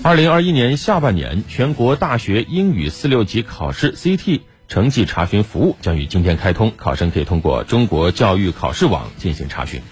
二零二一年下半年全国大学英语四六级考试 ct 成绩查询服务将于今天开通考生可以通过中国教育考试网进行查询。